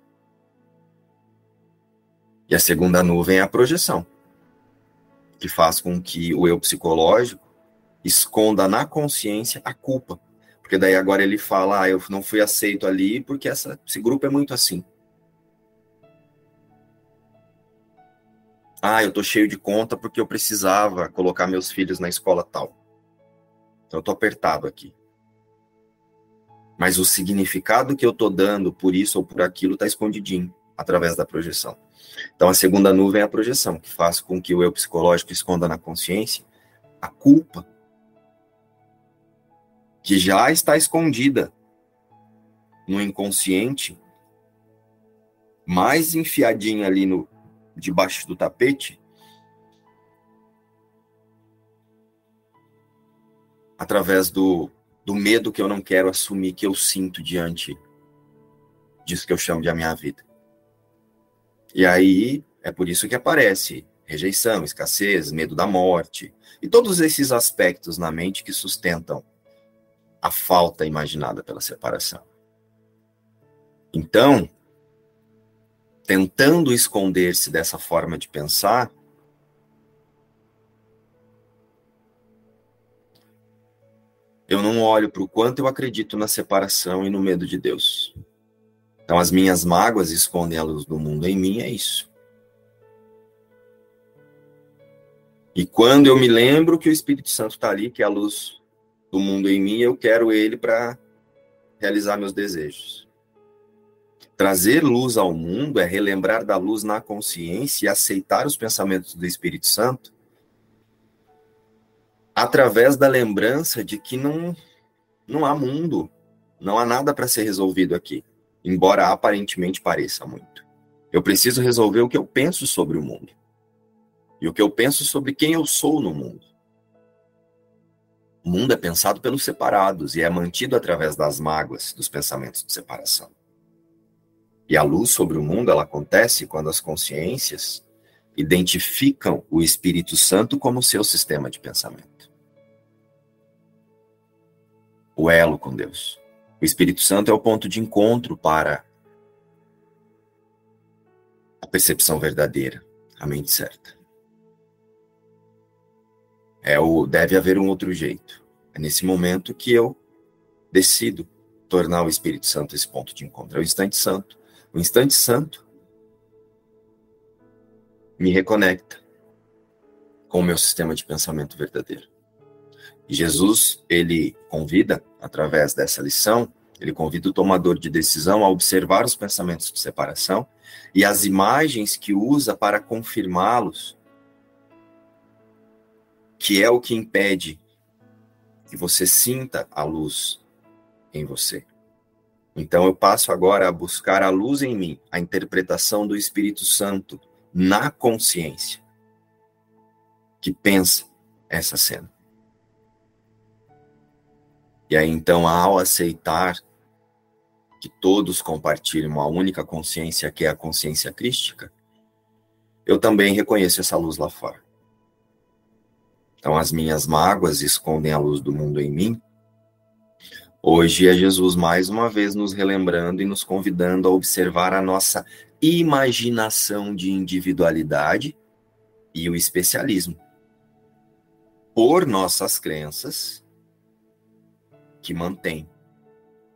E a segunda nuvem é a projeção, que faz com que o eu psicológico esconda na consciência a culpa. Porque daí agora ele fala, ah, eu não fui aceito ali porque essa, esse grupo é muito assim. Ah, eu tô cheio de conta porque eu precisava colocar meus filhos na escola tal. Então eu tô apertado aqui mas o significado que eu estou dando por isso ou por aquilo está escondidinho através da projeção. Então, a segunda nuvem é a projeção, que faz com que o eu psicológico esconda na consciência a culpa que já está escondida no inconsciente, mais enfiadinha ali no debaixo do tapete, através do do medo que eu não quero assumir que eu sinto diante disso que eu chamo de a minha vida. E aí é por isso que aparece rejeição, escassez, medo da morte e todos esses aspectos na mente que sustentam a falta imaginada pela separação. Então, tentando esconder-se dessa forma de pensar, eu não olho para o quanto eu acredito na separação e no medo de Deus. Então, as minhas mágoas escondem a luz do mundo em mim, é isso. E quando eu me lembro que o Espírito Santo está ali, que é a luz do mundo em mim, eu quero ele para realizar meus desejos. Trazer luz ao mundo é relembrar da luz na consciência e aceitar os pensamentos do Espírito Santo através da lembrança de que não, não há mundo, não há nada para ser resolvido aqui. embora aparentemente pareça muito. Eu preciso resolver o que eu penso sobre o mundo e o que eu penso sobre quem eu sou no mundo. O mundo é pensado pelos separados e é mantido através das mágoas dos pensamentos de separação. E a luz sobre o mundo ela acontece quando as consciências identificam o Espírito Santo como seu sistema de pensamento. O elo com Deus. O Espírito Santo é o ponto de encontro para a percepção verdadeira, a mente certa. É o deve haver um outro jeito. É nesse momento que eu decido tornar o Espírito Santo esse ponto de encontro. É o instante santo. O instante santo me reconecta com o meu sistema de pensamento verdadeiro. E Jesus, ele convida, através dessa lição, ele convida o tomador de decisão a observar os pensamentos de separação e as imagens que usa para confirmá-los que é o que impede que você sinta a luz em você. Então eu passo agora a buscar a luz em mim, a interpretação do Espírito Santo na consciência que pensa essa cena. E aí então, ao aceitar que todos compartilham uma única consciência, que é a consciência crística, eu também reconheço essa luz lá fora. Então, as minhas mágoas escondem a luz do mundo em mim. Hoje é Jesus mais uma vez nos relembrando e nos convidando a observar a nossa imaginação de individualidade e o especialismo. Por nossas crenças que mantém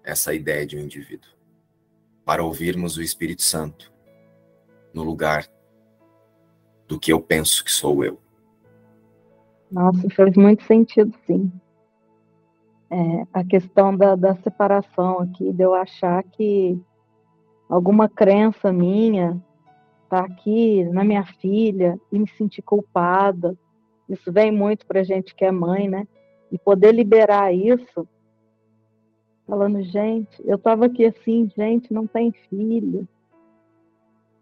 essa ideia de um indivíduo. Para ouvirmos o Espírito Santo no lugar do que eu penso que sou eu. Nossa, faz muito sentido, sim. É, a questão da, da separação aqui, de eu achar que alguma crença minha está aqui na minha filha e me sentir culpada. Isso vem muito para gente que é mãe, né? E poder liberar isso, falando, gente, eu estava aqui assim, gente, não tem filho,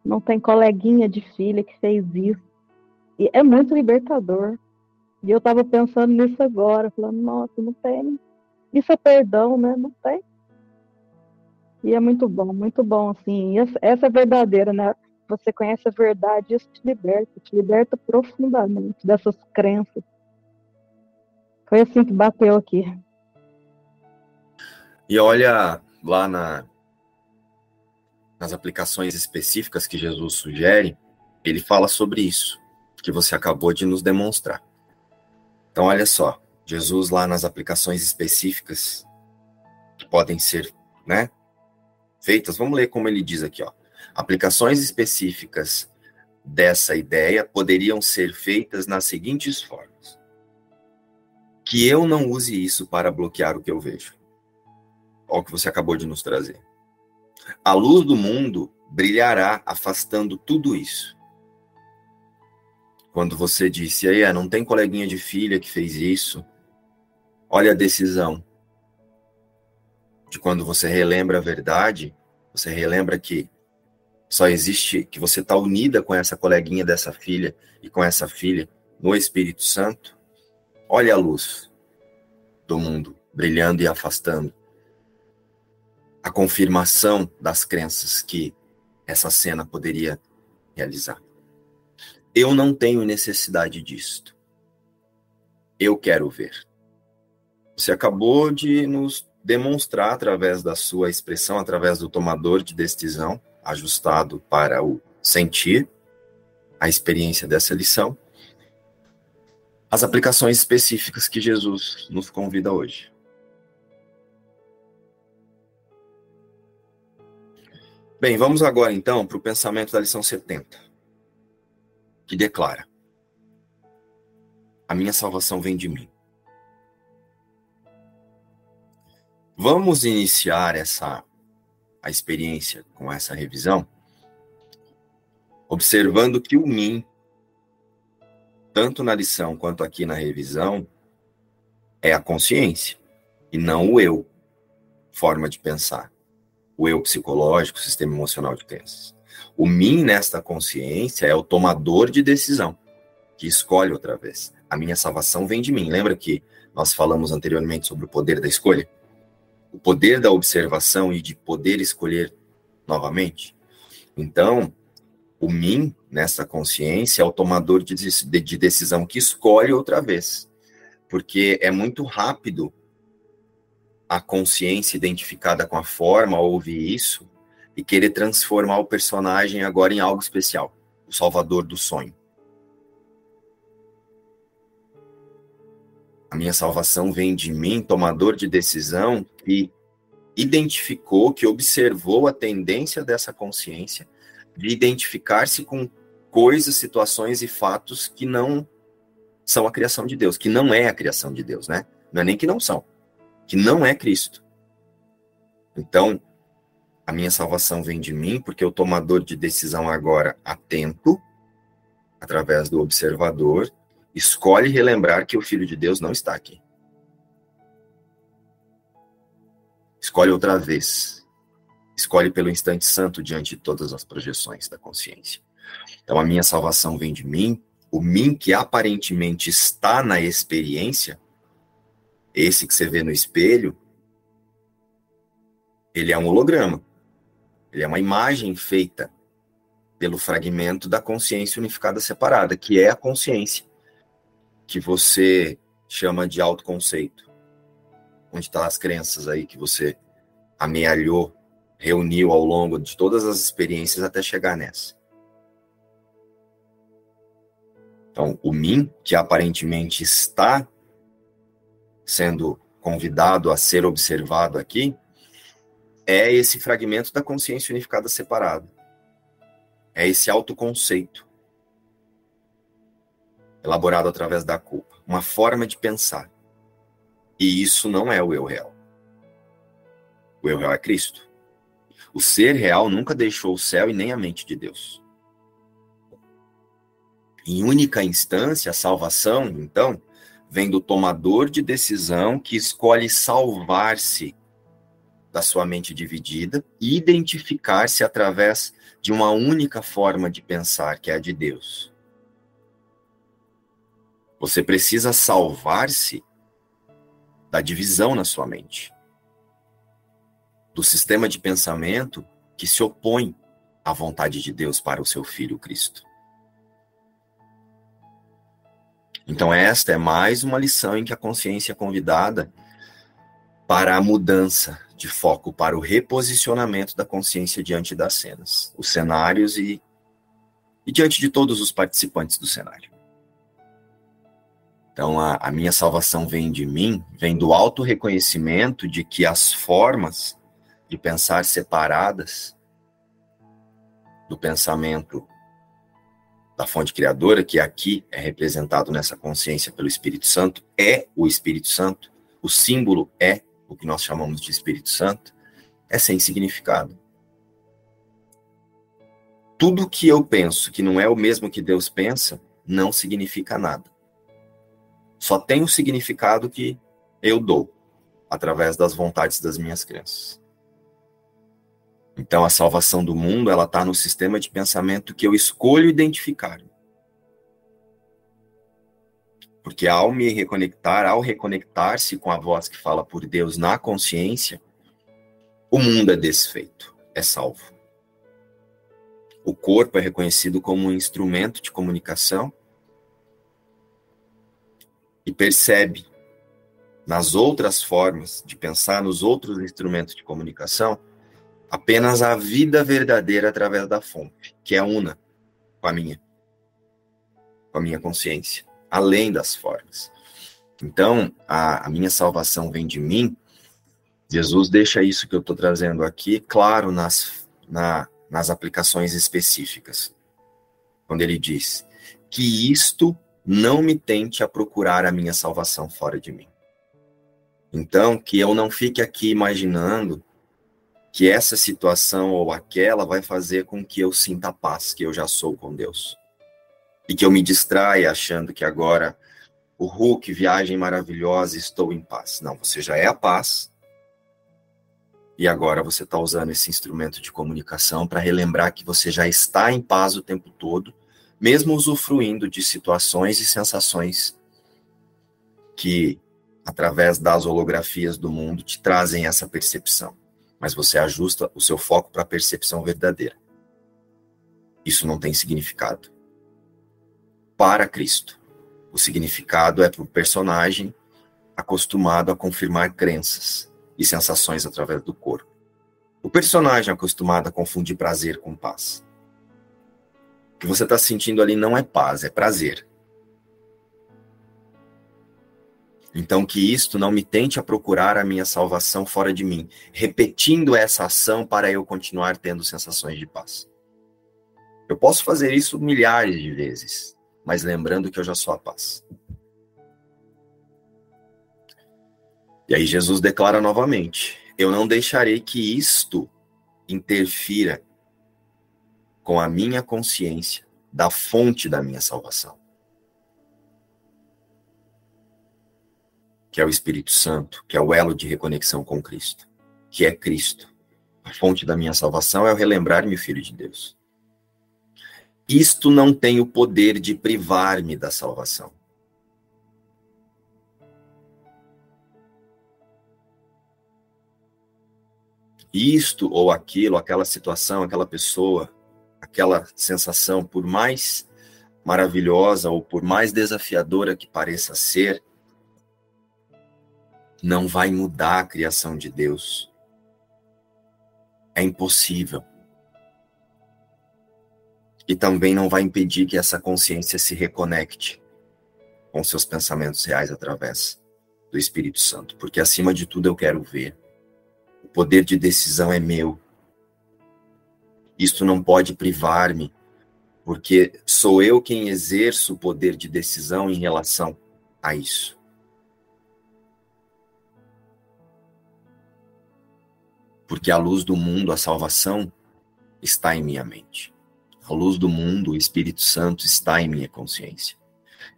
não tem coleguinha de filha que fez isso. E é muito libertador. E eu estava pensando nisso agora, falando, nossa, não tem. Isso é perdão, né? Não tem. E é muito bom, muito bom, assim. essa é verdadeira, né? Você conhece a verdade, isso te liberta, te liberta profundamente dessas crenças. Foi assim que bateu aqui. E olha lá na, nas aplicações específicas que Jesus sugere, ele fala sobre isso que você acabou de nos demonstrar. Então, olha só, Jesus lá nas aplicações específicas que podem ser, né, feitas, vamos ler como ele diz aqui, ó. Aplicações específicas dessa ideia poderiam ser feitas nas seguintes formas: que eu não use isso para bloquear o que eu vejo. Olha o que você acabou de nos trazer. A luz do mundo brilhará afastando tudo isso. Quando você disse, aí, é, não tem coleguinha de filha que fez isso. Olha a decisão. De quando você relembra a verdade, você relembra que só existe, que você está unida com essa coleguinha dessa filha e com essa filha no Espírito Santo. Olha a luz do mundo brilhando e afastando. A confirmação das crenças que essa cena poderia realizar. Eu não tenho necessidade disto. Eu quero ver. Você acabou de nos demonstrar através da sua expressão, através do tomador de decisão, ajustado para o sentir, a experiência dessa lição, as aplicações específicas que Jesus nos convida hoje. Bem, vamos agora então para o pensamento da lição 70 que declara: A minha salvação vem de mim. Vamos iniciar essa a experiência com essa revisão observando que o mim tanto na lição quanto aqui na revisão é a consciência e não o eu, forma de pensar. o eu psicológico, sistema emocional de crenças. O mim nesta consciência é o tomador de decisão, que escolhe outra vez. A minha salvação vem de mim. Lembra que nós falamos anteriormente sobre o poder da escolha? O poder da observação e de poder escolher novamente? Então, o mim, nessa consciência, é o tomador de, de decisão que escolhe outra vez. Porque é muito rápido a consciência identificada com a forma ouvir isso e querer transformar o personagem agora em algo especial, o salvador do sonho. A minha salvação vem de mim, tomador de decisão, que identificou, que observou a tendência dessa consciência de identificar-se com coisas, situações e fatos que não são a criação de Deus, que não é a criação de Deus, né? Não é nem que não são, que não é Cristo. Então, a minha salvação vem de mim, porque o tomador de decisão agora atento, através do observador, escolhe relembrar que o Filho de Deus não está aqui. Escolhe outra vez. Escolhe pelo instante santo diante de todas as projeções da consciência. Então a minha salvação vem de mim, o mim que aparentemente está na experiência, esse que você vê no espelho, ele é um holograma. Ele é uma imagem feita pelo fragmento da consciência unificada separada, que é a consciência que você chama de autoconceito. Onde estão tá as crenças aí que você amealhou, reuniu ao longo de todas as experiências até chegar nessa. Então, o mim, que aparentemente está sendo convidado a ser observado aqui, é esse fragmento da consciência unificada separada. É esse autoconceito elaborado através da culpa, uma forma de pensar. E isso não é o eu real. O eu real é Cristo. O ser real nunca deixou o céu e nem a mente de Deus. Em única instância, a salvação, então, vem do tomador de decisão que escolhe salvar-se da sua mente dividida e identificar-se através de uma única forma de pensar, que é a de Deus. Você precisa salvar-se da divisão na sua mente, do sistema de pensamento que se opõe à vontade de Deus para o seu filho Cristo. Então, esta é mais uma lição em que a consciência é convidada para a mudança de foco para o reposicionamento da consciência diante das cenas, os cenários e, e diante de todos os participantes do cenário. Então, a, a minha salvação vem de mim, vem do auto-reconhecimento de que as formas de pensar separadas do pensamento da fonte criadora, que aqui é representado nessa consciência pelo Espírito Santo, é o Espírito Santo, o símbolo é o que nós chamamos de Espírito Santo, é sem significado. Tudo que eu penso que não é o mesmo que Deus pensa, não significa nada. Só tem o significado que eu dou, através das vontades das minhas crenças. Então, a salvação do mundo, ela está no sistema de pensamento que eu escolho identificar. Porque ao me reconectar, ao reconectar-se com a voz que fala por Deus na consciência, o mundo é desfeito, é salvo. O corpo é reconhecido como um instrumento de comunicação e percebe nas outras formas de pensar nos outros instrumentos de comunicação apenas a vida verdadeira através da fonte, que é una com a minha, com a minha consciência além das formas. Então, a, a minha salvação vem de mim. Jesus deixa isso que eu estou trazendo aqui claro nas, na, nas aplicações específicas. Quando ele diz que isto não me tente a procurar a minha salvação fora de mim. Então, que eu não fique aqui imaginando que essa situação ou aquela vai fazer com que eu sinta paz, que eu já sou com Deus e que eu me distraia achando que agora o Hulk, viagem maravilhosa, estou em paz. Não, você já é a paz E agora você está usando esse instrumento de comunicação para relembrar que você já está em paz o tempo todo, mesmo usufruindo de situações e sensações que, através das holografias do mundo, te trazem essa percepção. Mas você ajusta o seu foco para a percepção verdadeira. Isso não tem significado. Para Cristo, o significado é para o personagem acostumado a confirmar crenças e sensações através do corpo. O personagem acostumado a confundir prazer com paz. O que você está sentindo ali não é paz, é prazer. Então, que isto não me tente a procurar a minha salvação fora de mim, repetindo essa ação para eu continuar tendo sensações de paz. Eu posso fazer isso milhares de vezes, mas lembrando que eu já sou a paz. E aí Jesus declara novamente: Eu não deixarei que isto interfira com a minha consciência da fonte da minha salvação. Que é o Espírito Santo, que é o elo de reconexão com Cristo, que é Cristo. A fonte da minha salvação é o relembrar-me, filho de Deus. Isto não tem o poder de privar-me da salvação. Isto ou aquilo, aquela situação, aquela pessoa, aquela sensação, por mais maravilhosa ou por mais desafiadora que pareça ser, não vai mudar a criação de Deus. É impossível e também não vai impedir que essa consciência se reconecte com seus pensamentos reais através do Espírito Santo, porque acima de tudo eu quero ver. O poder de decisão é meu. Isto não pode privar-me, porque sou eu quem exerço o poder de decisão em relação a isso. Porque a luz do mundo, a salvação, está em minha mente. A luz do mundo, o Espírito Santo está em minha consciência.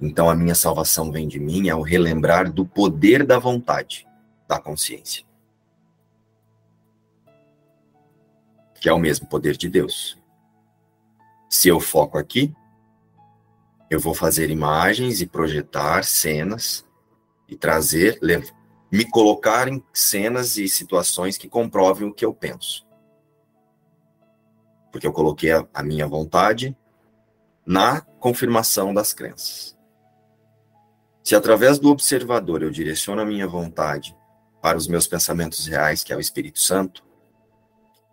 Então a minha salvação vem de mim ao relembrar do poder da vontade, da consciência. Que é o mesmo poder de Deus. Se eu foco aqui, eu vou fazer imagens e projetar cenas e trazer, me colocar em cenas e situações que comprovem o que eu penso porque eu coloquei a, a minha vontade na confirmação das crenças. Se através do observador eu direciono a minha vontade para os meus pensamentos reais, que é o Espírito Santo,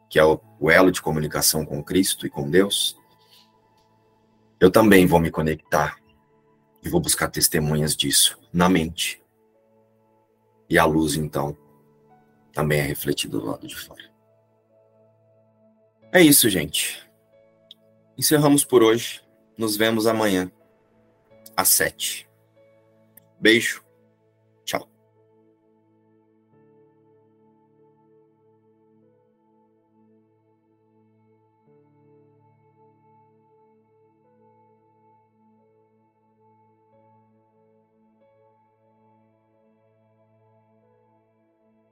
que é o, o elo de comunicação com Cristo e com Deus, eu também vou me conectar e vou buscar testemunhas disso na mente. E a luz, então, também é refletida do lado de fora. É isso, gente. Encerramos por hoje. Nos vemos amanhã, às sete. Beijo.